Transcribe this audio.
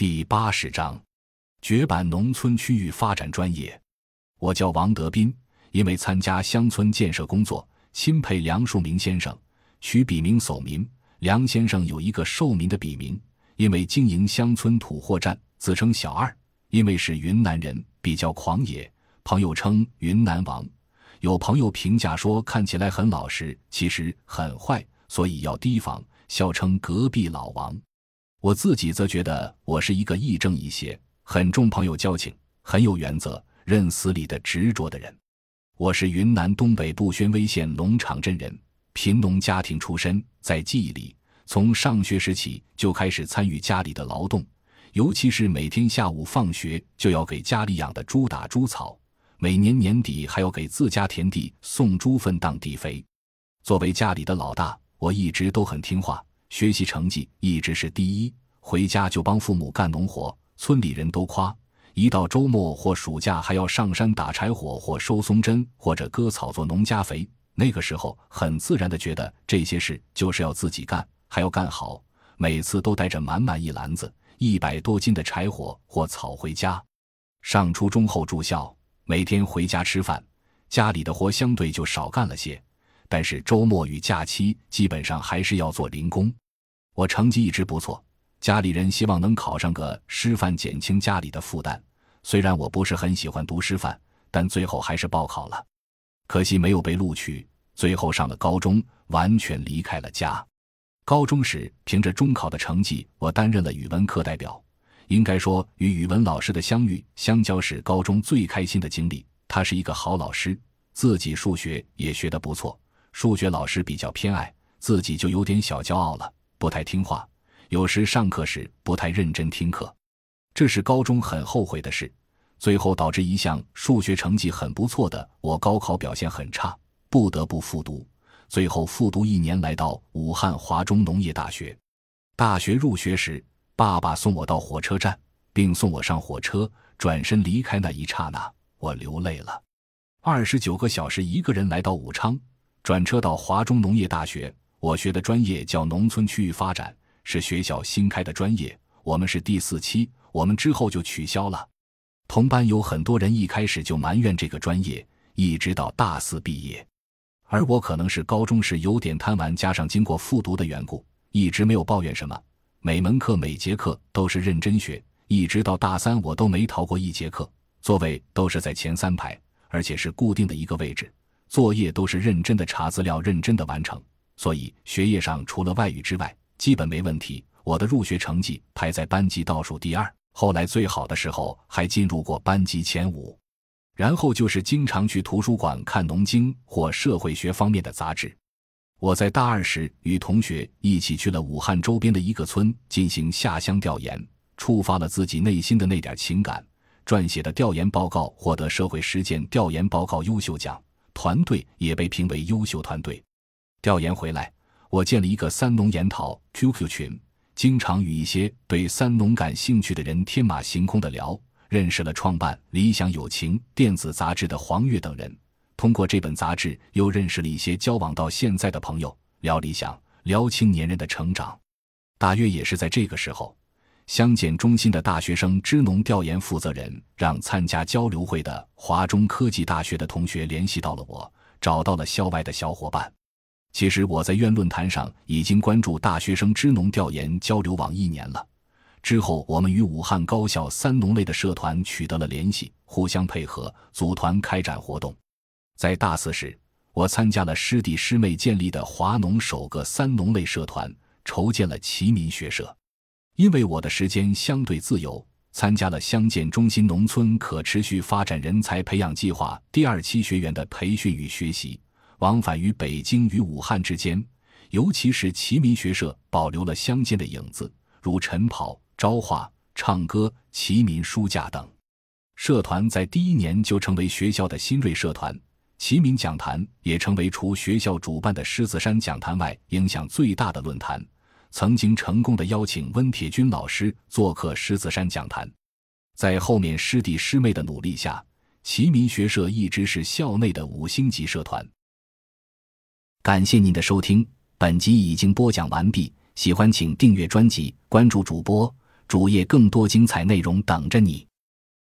第八十章，绝版农村区域发展专业。我叫王德斌，因为参加乡村建设工作，钦佩梁漱溟先生，取笔名守民。梁先生有一个寿民的笔名，因为经营乡村土货站，自称小二。因为是云南人，比较狂野，朋友称云南王。有朋友评价说，看起来很老实，其实很坏，所以要提防，笑称隔壁老王。我自己则觉得我是一个亦正亦邪、很重朋友交情、很有原则、认死理的执着的人。我是云南东北部宣威县龙场镇人，贫农家庭出身，在记忆里，从上学时起就开始参与家里的劳动，尤其是每天下午放学就要给家里养的猪打猪草，每年年底还要给自家田地送猪粪当地肥。作为家里的老大，我一直都很听话。学习成绩一直是第一，回家就帮父母干农活，村里人都夸。一到周末或暑假，还要上山打柴火或收松针或者割草做农家肥。那个时候很自然的觉得这些事就是要自己干，还要干好。每次都带着满满一篮子一百多斤的柴火或草回家。上初中后住校，每天回家吃饭，家里的活相对就少干了些。但是周末与假期基本上还是要做零工。我成绩一直不错，家里人希望能考上个师范，减轻家里的负担。虽然我不是很喜欢读师范，但最后还是报考了，可惜没有被录取。最后上了高中，完全离开了家。高中时凭着中考的成绩，我担任了语文课代表。应该说，与语文老师的相遇相交是高中最开心的经历。他是一个好老师，自己数学也学得不错。数学老师比较偏爱自己，就有点小骄傲了，不太听话。有时上课时不太认真听课，这是高中很后悔的事。最后导致一项数学成绩很不错的我高考表现很差，不得不复读。最后复读一年，来到武汉华中农业大学。大学入学时，爸爸送我到火车站，并送我上火车，转身离开那一刹那，我流泪了。二十九个小时，一个人来到武昌。转车到华中农业大学，我学的专业叫农村区域发展，是学校新开的专业。我们是第四期，我们之后就取消了。同班有很多人一开始就埋怨这个专业，一直到大四毕业。而我可能是高中时有点贪玩，加上经过复读的缘故，一直没有抱怨什么。每门课每节课都是认真学，一直到大三我都没逃过一节课，座位都是在前三排，而且是固定的一个位置。作业都是认真的查资料，认真的完成，所以学业上除了外语之外，基本没问题。我的入学成绩排在班级倒数第二，后来最好的时候还进入过班级前五。然后就是经常去图书馆看农经或社会学方面的杂志。我在大二时与同学一起去了武汉周边的一个村进行下乡调研，触发了自己内心的那点情感，撰写的调研报告获得社会实践调研报告优秀奖。团队也被评为优秀团队。调研回来，我建了一个三农研讨 QQ 群，经常与一些对三农感兴趣的人天马行空的聊。认识了创办《理想友情》电子杂志的黄月等人，通过这本杂志又认识了一些交往到现在的朋友，聊理想，聊青年人的成长。大约也是在这个时候。乡检中心的大学生支农调研负责人让参加交流会的华中科技大学的同学联系到了我，找到了校外的小伙伴。其实我在院论坛上已经关注大学生支农调研交流网一年了。之后，我们与武汉高校三农类的社团取得了联系，互相配合，组团开展活动。在大四时，我参加了师弟师妹建立的华农首个三农类社团，筹建了齐民学社。因为我的时间相对自由，参加了乡建中心农村可持续发展人才培养计划第二期学员的培训与学习，往返于北京与武汉之间。尤其是齐民学社保留了乡间的影子，如晨跑、招画、唱歌、齐民书架等。社团在第一年就成为学校的新锐社团，齐民讲坛也成为除学校主办的狮子山讲坛外影响最大的论坛。曾经成功的邀请温铁军老师做客狮子山讲坛，在后面师弟师妹的努力下，齐民学社一直是校内的五星级社团。感谢您的收听，本集已经播讲完毕。喜欢请订阅专辑，关注主播主页更多精彩内容等着你。